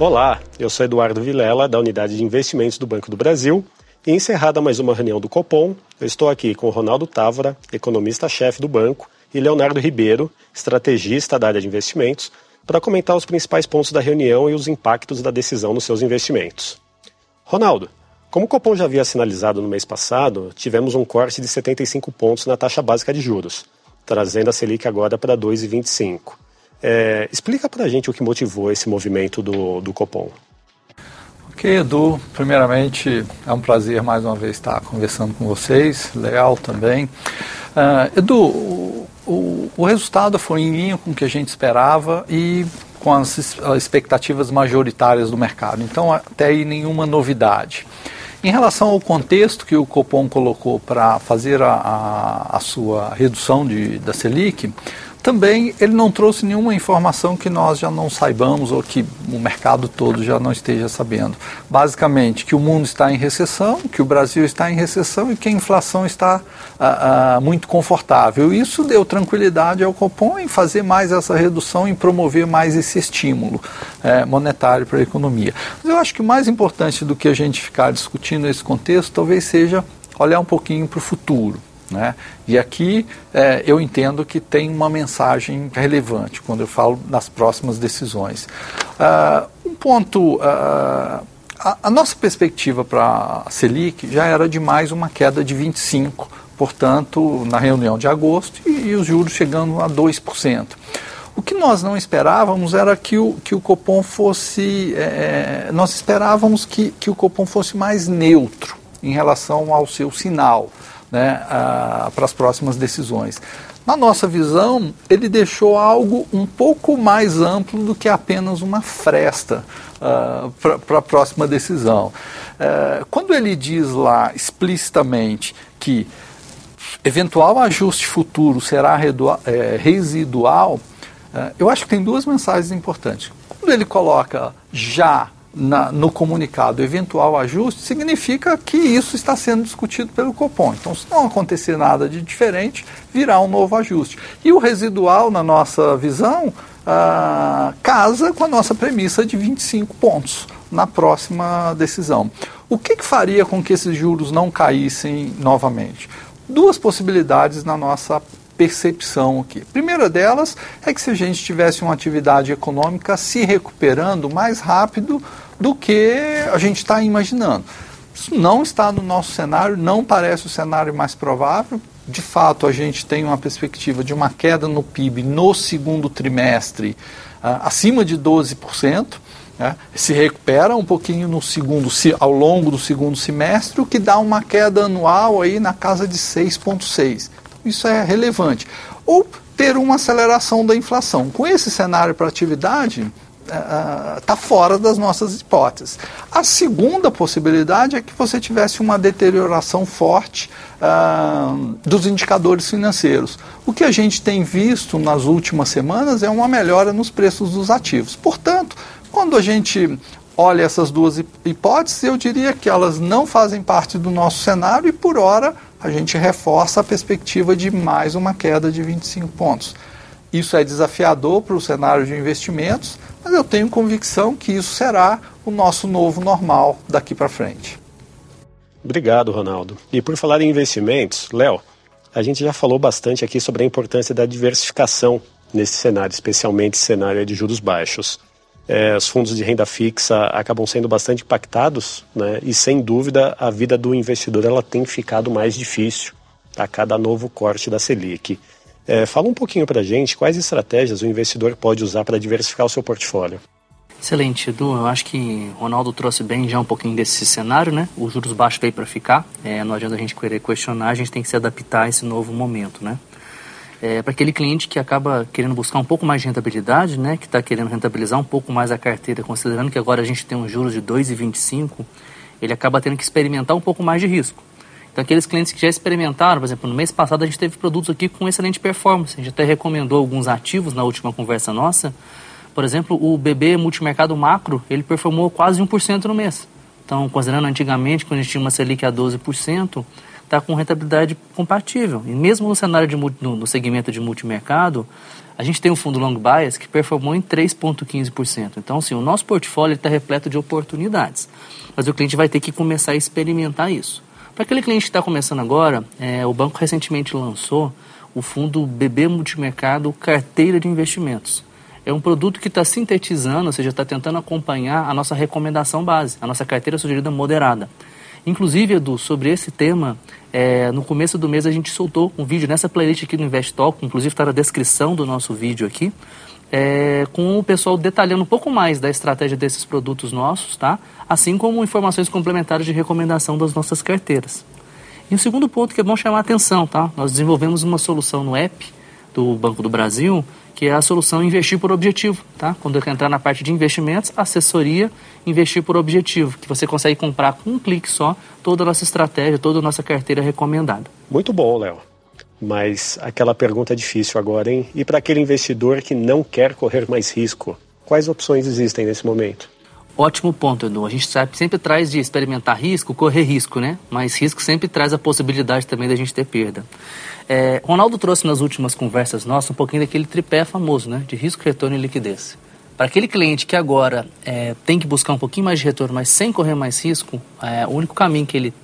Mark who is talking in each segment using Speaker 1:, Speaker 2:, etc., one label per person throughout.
Speaker 1: Olá, eu sou Eduardo Vilela, da Unidade de Investimentos do Banco do Brasil. E encerrada mais uma reunião do Copom, eu estou aqui com Ronaldo Távora, economista-chefe do banco, e Leonardo Ribeiro, estrategista da área de investimentos, para comentar os principais pontos da reunião e os impactos da decisão nos seus investimentos. Ronaldo, como o Copom já havia sinalizado no mês passado, tivemos um corte de 75 pontos na taxa básica de juros, trazendo a Selic agora para 2,25. É, explica para a gente o que motivou esse movimento do, do Copom.
Speaker 2: Ok, Edu, primeiramente é um prazer mais uma vez estar conversando com vocês, legal também. Uh, Edu, o, o, o, resultado foi em linha com o que a gente esperava e com as expectativas majoritárias do mercado, então até aí nenhuma novidade. Em relação ao contexto que o Copom colocou para fazer a, a, a, sua redução de, da Selic, também ele não trouxe nenhuma informação que nós já não saibamos ou que o mercado todo já não esteja sabendo. Basicamente, que o mundo está em recessão, que o Brasil está em recessão e que a inflação está ah, ah, muito confortável. Isso deu tranquilidade ao Copom em fazer mais essa redução, em promover mais esse estímulo eh, monetário para a economia. Mas eu acho que o mais importante do que a gente ficar discutindo nesse contexto talvez seja olhar um pouquinho para o futuro. Né? E aqui é, eu entendo que tem uma mensagem relevante quando eu falo das próximas decisões. Uh, um ponto. Uh, a, a, nossa perspectiva para a Selic já era de mais uma queda de 25%, portanto, na reunião de agosto, e, e os juros chegando a 2%. O que nós não esperávamos era que o, que o Copom fosse. É, nós esperávamos que, que o Copom fosse mais neutro em relação ao seu sinal né, para as próximas decisões. Na nossa visão, ele deixou algo um pouco mais amplo do que apenas uma fresta uh, para a próxima decisão. Uh, quando ele diz lá explicitamente que eventual ajuste futuro será é, residual, uh, eu acho que tem duas mensagens importantes. Quando ele coloca já na, no comunicado eventual ajuste, significa que isso está sendo discutido pelo Copom. Então, se não acontecer nada de diferente, virá um novo ajuste. E o residual, na nossa visão, ah, casa com a nossa premissa de 25 pontos na próxima decisão. O que, que faria com que esses juros não caíssem novamente? Duas possibilidades na nossa percepção aqui. A primeira delas é que se a gente tivesse uma atividade econômica se recuperando mais rápido do que a gente está imaginando. Isso não está no nosso cenário, não parece o cenário mais provável. De fato, a gente tem uma perspectiva de uma queda no PIB no segundo trimestre uh, acima de 12%. Né? Se recupera um pouquinho no segundo, ao longo do segundo semestre, o que dá uma queda anual aí na casa de 6,6% isso é relevante. Ou ter uma aceleração da inflação. Com esse cenário para atividade, está uh, fora das nossas hipóteses. A segunda possibilidade é que você tivesse uma deterioração forte uh, dos indicadores financeiros. O que a gente tem visto nas últimas semanas é uma melhora nos preços dos ativos. Portanto, quando a gente olha essas duas hipóteses, eu diria que elas não fazem parte do nosso cenário e, por hora, a gente reforça a perspectiva de mais uma queda de 25 pontos. Isso é desafiador para o cenário de investimentos, mas eu tenho convicção que isso será o nosso novo normal daqui para frente.
Speaker 1: Obrigado, Ronaldo. E por falar em investimentos, Léo, a gente já falou bastante aqui sobre a importância da diversificação nesse cenário, especialmente cenário de juros baixos é, os fundos de renda fixa acabam sendo bastante impactados, né? E sem dúvida a vida do investidor ela tem ficado mais difícil a cada novo corte da Selic. É, fala um pouquinho para a gente quais estratégias o investidor pode usar para diversificar o seu portfólio.
Speaker 3: Excelente, Edu. Eu acho que o Ronaldo trouxe bem já um pouquinho desse cenário, né? Os juros baixos veio para ficar. É, não adianta a gente querer questionar, a gente tem que se adaptar a esse novo momento, né? É, para aquele cliente que acaba querendo buscar um pouco mais de rentabilidade, né, que está querendo rentabilizar um pouco mais a carteira, considerando que agora a gente tem um juros de 2,25, ele acaba tendo que experimentar um pouco mais de risco. Então, aqueles clientes que já experimentaram, por exemplo, no mês passado a gente teve produtos aqui com excelente performance. A gente até recomendou alguns ativos na última conversa nossa. Por exemplo, o BB Multimercado Macro, ele performou quase 1% no mês. Então, considerando antigamente, quando a gente tinha uma Selic a 12%, está com rentabilidade compatível. E mesmo no cenário de no, no segmento de multimercado, a gente tem um fundo long bias que performou em 3,15%. Então, assim, o nosso portfólio está repleto de oportunidades. Mas o cliente vai ter que começar a experimentar isso. Para aquele cliente que está começando agora, é, o banco recentemente lançou o fundo BB Multimercado Carteira de Investimentos. É um produto que está sintetizando, ou seja, está tentando acompanhar a nossa recomendação base, a nossa carteira sugerida moderada. Inclusive, Edu, sobre esse tema, é, no começo do mês a gente soltou um vídeo nessa playlist aqui no Invest Talk, inclusive está na descrição do nosso vídeo aqui, é, com o pessoal detalhando um pouco mais da estratégia desses produtos nossos, tá? Assim como informações complementares de recomendação das nossas carteiras. E o segundo ponto que é bom chamar a atenção, tá? Nós desenvolvemos uma solução no app do Banco do Brasil, que é a solução investir por objetivo, tá? Quando eu entrar na parte de investimentos, assessoria, investir por objetivo, que você consegue comprar com um clique só toda a nossa estratégia, toda a nossa carteira recomendada.
Speaker 1: Muito bom, Léo. Mas aquela pergunta é difícil agora, hein? E para aquele investidor que não quer correr mais risco, quais opções existem nesse momento?
Speaker 3: Ótimo ponto, Edu. A gente sempre traz de experimentar risco, correr risco, né? Mas risco sempre traz a possibilidade também da gente ter perda. É, Ronaldo trouxe nas últimas conversas nossas um pouquinho daquele tripé famoso, né? De risco, retorno e liquidez. Para aquele cliente que agora é, tem que buscar um pouquinho mais de retorno, mas sem correr mais risco, é, o único caminho que ele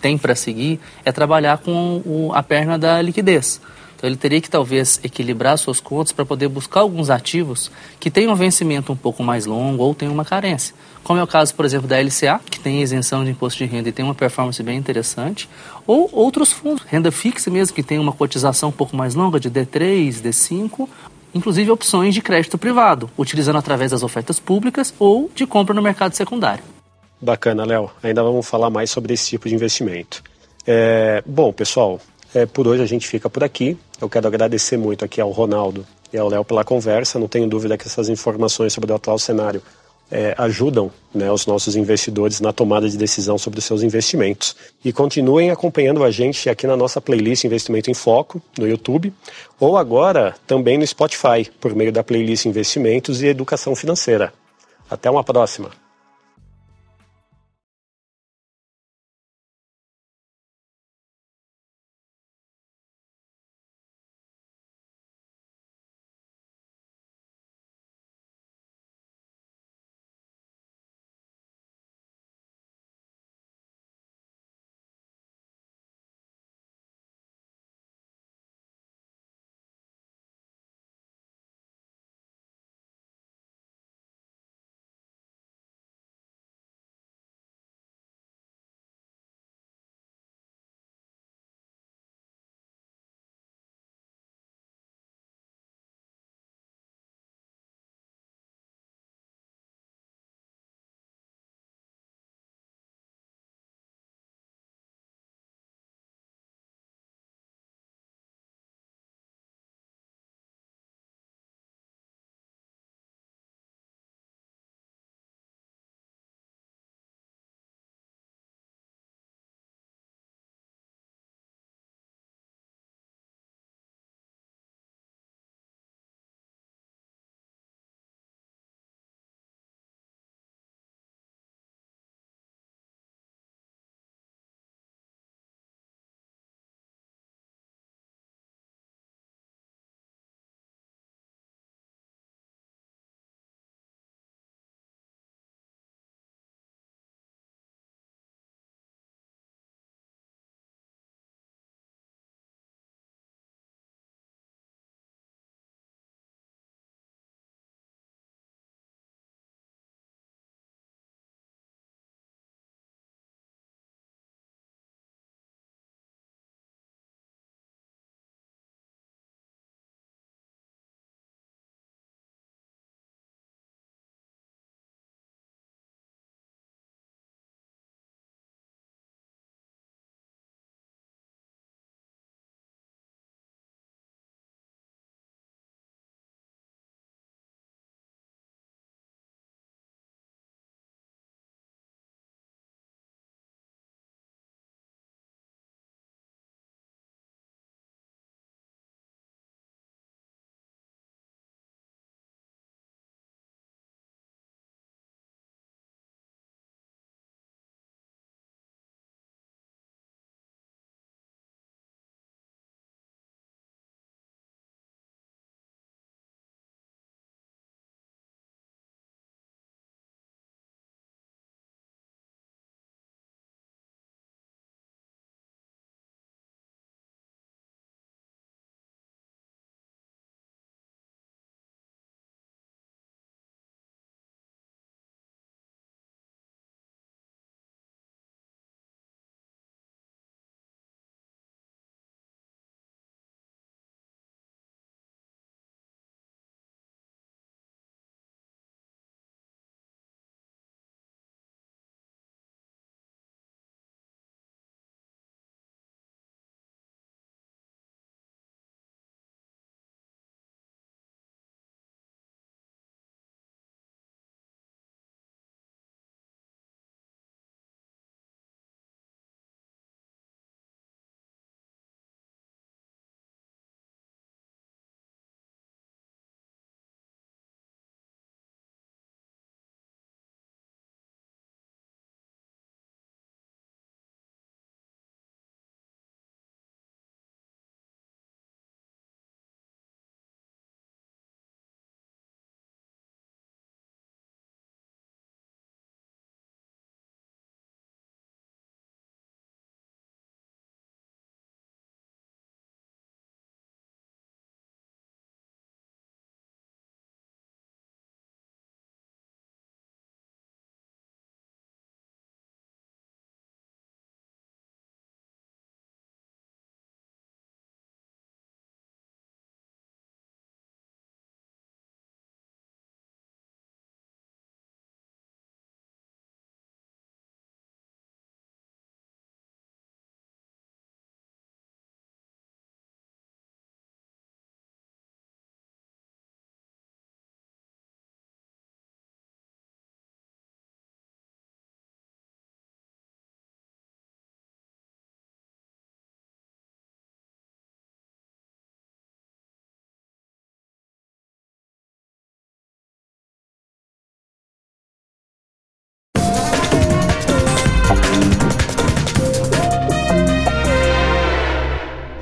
Speaker 3: tem para seguir é trabalhar com o, a perna da liquidez. Então ele teria que talvez equilibrar suas contas para poder buscar alguns ativos que tenham um vencimento um pouco mais longo ou tenham uma carência. Como é o caso, por exemplo, da LCA, que tem isenção de imposto de renda e tem uma performance bem interessante, ou outros fundos, renda fixa mesmo, que tem uma cotização um pouco mais longa, de D3, D5, inclusive opções de crédito privado, utilizando através das ofertas públicas ou de compra no mercado secundário.
Speaker 1: Bacana, Léo. Ainda vamos falar mais sobre esse tipo de investimento. É, bom, pessoal, é, por hoje a gente fica por aqui. Eu quero agradecer muito aqui ao Ronaldo e ao Léo pela conversa. Não tenho dúvida que essas informações sobre o atual cenário é, ajudam né, os nossos investidores na tomada de decisão sobre os seus investimentos. E continuem acompanhando a gente aqui na nossa playlist Investimento em Foco, no YouTube, ou agora também no Spotify, por meio da playlist Investimentos e Educação Financeira. Até uma próxima!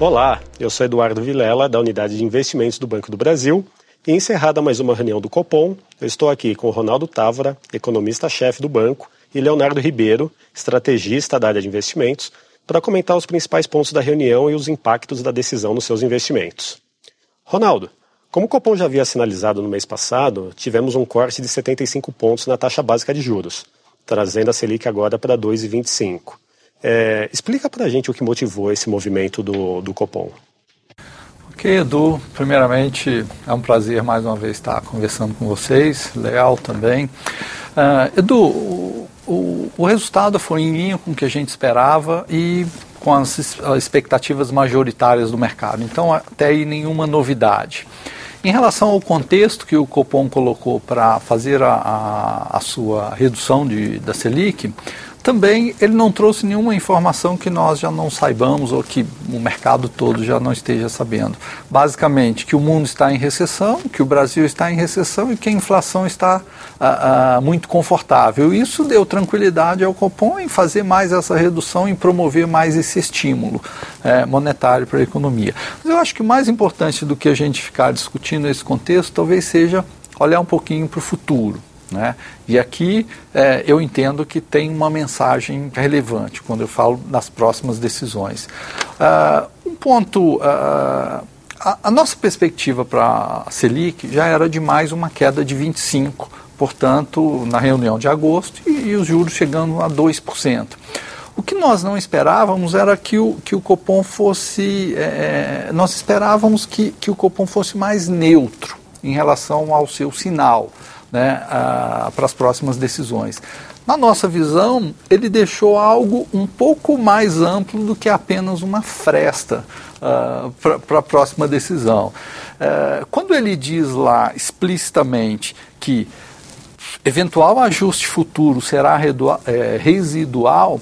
Speaker 1: Olá, eu sou Eduardo Vilela, da Unidade de Investimentos do Banco do Brasil. E encerrada mais uma reunião do Copom, eu estou aqui com Ronaldo Távora, economista-chefe do banco, e Leonardo Ribeiro, estrategista da área de investimentos, para comentar os principais pontos da reunião e os impactos da decisão nos seus investimentos. Ronaldo, como o Copom já havia sinalizado no mês passado, tivemos um corte de 75 pontos na taxa básica de juros, trazendo a Selic agora para 2,25. É, explica para a gente o que motivou esse movimento do, do Copom.
Speaker 2: Ok, Edu, primeiramente é um prazer mais uma vez estar conversando com vocês, legal também. Uh, Edu, o, o, o, resultado foi em linha com o que a gente esperava e com as expectativas majoritárias do mercado, então até aí nenhuma novidade. Em relação ao contexto que o Copom colocou para fazer a, a, a, sua redução de, da Selic, também ele não trouxe nenhuma informação que nós já não saibamos ou que o mercado todo já não esteja sabendo. Basicamente, que o mundo está em recessão, que o Brasil está em recessão e que a inflação está ah, ah, muito confortável. Isso deu tranquilidade ao Copom em fazer mais essa redução, em promover mais esse estímulo eh, monetário para a economia. Mas eu acho que mais importante do que a gente ficar discutindo nesse contexto talvez seja olhar um pouquinho para o futuro. Né? E aqui é, eu entendo que tem uma mensagem relevante quando eu falo das próximas decisões. Uh, um ponto. Uh, a, a, nossa perspectiva para a Selic já era de mais uma queda de 25%, portanto, na reunião de agosto, e, e os juros chegando a 2%. O que nós não esperávamos era que o, que o Copom fosse. É, nós esperávamos que, que o Copom fosse mais neutro em relação ao seu sinal né, para as próximas decisões. Na nossa visão, ele deixou algo um pouco mais amplo do que apenas uma fresta uh, para a próxima decisão. Uh, quando ele diz lá explicitamente que eventual ajuste futuro será é, residual,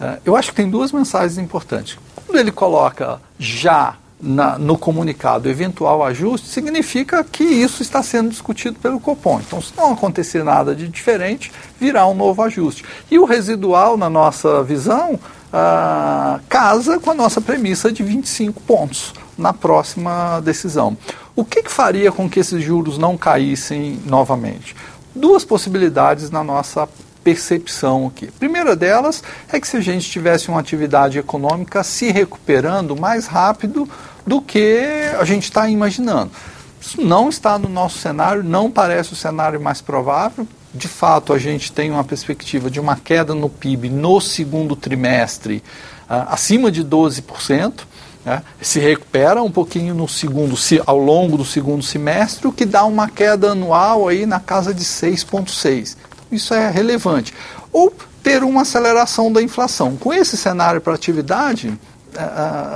Speaker 2: uh, eu acho que tem duas mensagens importantes. Quando ele coloca já na, no comunicado eventual ajuste, significa que isso está sendo discutido pelo Copom. Então, se não acontecer nada de diferente, virá um novo ajuste. E o residual, na nossa visão, ah, casa com a nossa premissa de 25 pontos na próxima decisão. O que, que faria com que esses juros não caíssem novamente? Duas possibilidades na nossa percepção aqui. A primeira delas é que se a gente tivesse uma atividade econômica se recuperando mais rápido do que a gente está imaginando. Isso não está no nosso cenário, não parece o cenário mais provável. De fato, a gente tem uma perspectiva de uma queda no PIB no segundo trimestre uh, acima de 12%. Né? Se recupera um pouquinho no segundo, ao longo do segundo semestre, o que dá uma queda anual aí na casa de 6,6%. Isso é relevante. Ou ter uma aceleração da inflação. Com esse cenário para atividade,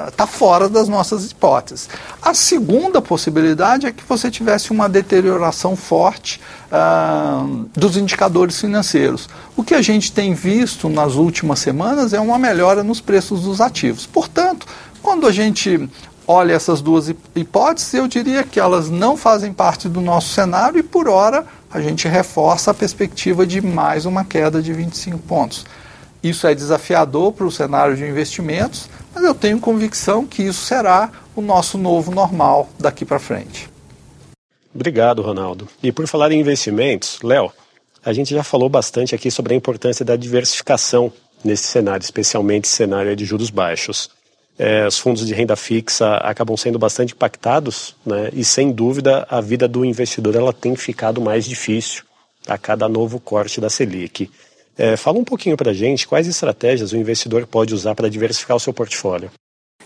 Speaker 2: está fora das nossas hipóteses. A segunda possibilidade é que você tivesse uma deterioração forte uh, dos indicadores financeiros. O que a gente tem visto nas últimas semanas é uma melhora nos preços dos ativos. Portanto, quando a gente olha essas duas hipóteses, eu diria que elas não fazem parte do nosso cenário e, por hora, a gente reforça a perspectiva de mais uma queda de 25 pontos. Isso é desafiador para o cenário de investimentos, mas eu tenho convicção que isso será o nosso novo normal daqui para frente.
Speaker 1: Obrigado, Ronaldo. E por falar em investimentos, Léo, a gente já falou bastante aqui sobre a importância da diversificação nesse cenário, especialmente cenário de juros baixos. É, os fundos de renda fixa acabam sendo bastante impactados, né? E sem dúvida a vida do investidor ela tem ficado mais difícil a cada novo corte da Selic. É, fala um pouquinho para a gente quais estratégias o investidor pode usar para diversificar o seu portfólio.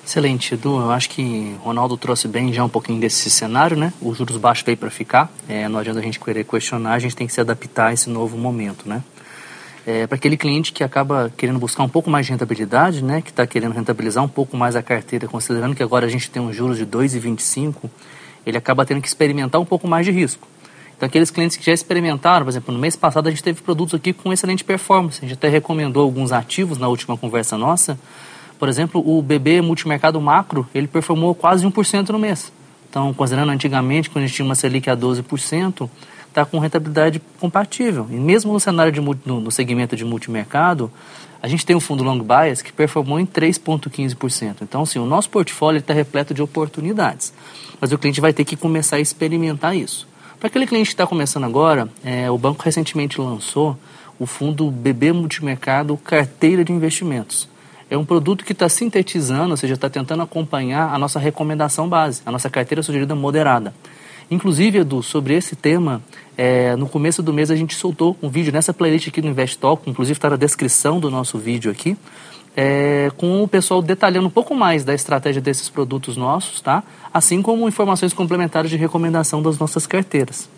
Speaker 3: Excelente, Edu. Eu acho que o Ronaldo trouxe bem já um pouquinho desse cenário, né? Os juros baixos veio para ficar. É, não adianta a gente querer questionar, a gente tem que se adaptar a esse novo momento, né? É, para aquele cliente que acaba querendo buscar um pouco mais de rentabilidade, né? Que está querendo rentabilizar um pouco mais a carteira, considerando que agora a gente tem um juros de 2,25, ele acaba tendo que experimentar um pouco mais de risco. Então, aqueles clientes que já experimentaram, por exemplo, no mês passado a gente teve produtos aqui com excelente performance. A gente até recomendou alguns ativos na última conversa nossa. Por exemplo, o BB Multimercado Macro, ele performou quase 1% no mês. Então, considerando antigamente, quando a gente tinha uma Selic a 12%, está com rentabilidade compatível. E mesmo no cenário de no, no segmento de multimercado, a gente tem um fundo long bias que performou em 3,15%. Então, assim, o nosso portfólio está repleto de oportunidades. Mas o cliente vai ter que começar a experimentar isso. Para aquele cliente que está começando agora, é, o banco recentemente lançou o fundo BB Multimercado Carteira de Investimentos. É um produto que está sintetizando, ou seja, está tentando acompanhar a nossa recomendação base, a nossa carteira sugerida moderada. Inclusive, Edu, sobre esse tema, é, no começo do mês a gente soltou um vídeo nessa playlist aqui do Invest Talk, inclusive está na descrição do nosso vídeo aqui, é, com o pessoal detalhando um pouco mais da estratégia desses produtos nossos, tá? Assim como informações complementares de recomendação das nossas carteiras.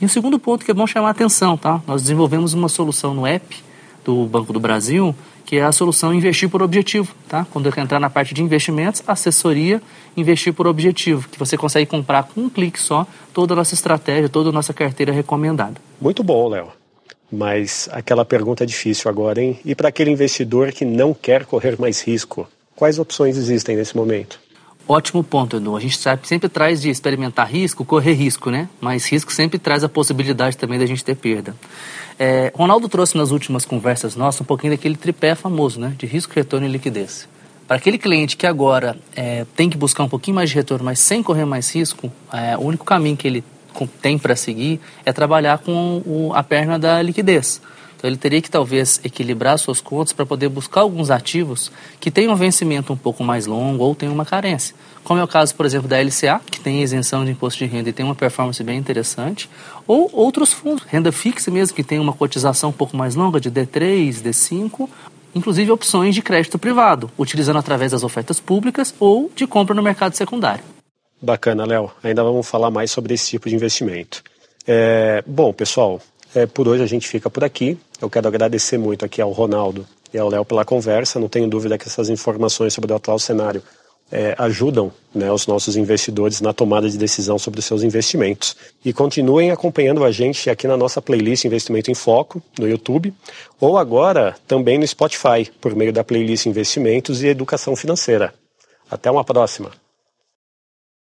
Speaker 3: E o segundo ponto que é bom chamar a atenção, tá? Nós desenvolvemos uma solução no app do Banco do Brasil que é a solução investir por objetivo, tá? Quando eu entrar na parte de investimentos, assessoria, investir por objetivo, que você consegue comprar com um clique só toda a nossa estratégia, toda a nossa carteira recomendada.
Speaker 1: Muito bom, Léo. Mas aquela pergunta é difícil agora, hein? E para aquele investidor que não quer correr mais risco, quais opções existem nesse momento?
Speaker 3: Ótimo ponto, Edu. A gente sempre traz de experimentar risco, correr risco, né? Mas risco sempre traz a possibilidade também da gente ter perda. É, Ronaldo trouxe nas últimas conversas nossas um pouquinho daquele tripé famoso, né? De risco, retorno e liquidez. Para aquele cliente que agora é, tem que buscar um pouquinho mais de retorno, mas sem correr mais risco, é, o único caminho que ele tem para seguir é trabalhar com o, a perna da liquidez. Então ele teria que talvez equilibrar suas contas para poder buscar alguns ativos que tenham um vencimento um pouco mais longo ou tenham uma carência. Como é o caso, por exemplo, da LCA, que tem isenção de imposto de renda e tem uma performance bem interessante, ou outros fundos, renda fixa mesmo, que tem uma cotização um pouco mais longa, de D3, D5, inclusive opções de crédito privado, utilizando através das ofertas públicas ou de compra no mercado secundário.
Speaker 1: Bacana, Léo. Ainda vamos falar mais sobre esse tipo de investimento. É, bom, pessoal, é, por hoje a gente fica por aqui. Eu quero agradecer muito aqui ao Ronaldo e ao Léo pela conversa. Não tenho dúvida que essas informações sobre o atual cenário é, ajudam né, os nossos investidores na tomada de decisão sobre os seus investimentos. E continuem acompanhando a gente aqui na nossa playlist Investimento em Foco, no YouTube, ou agora também no Spotify, por meio da playlist Investimentos e Educação Financeira. Até uma próxima!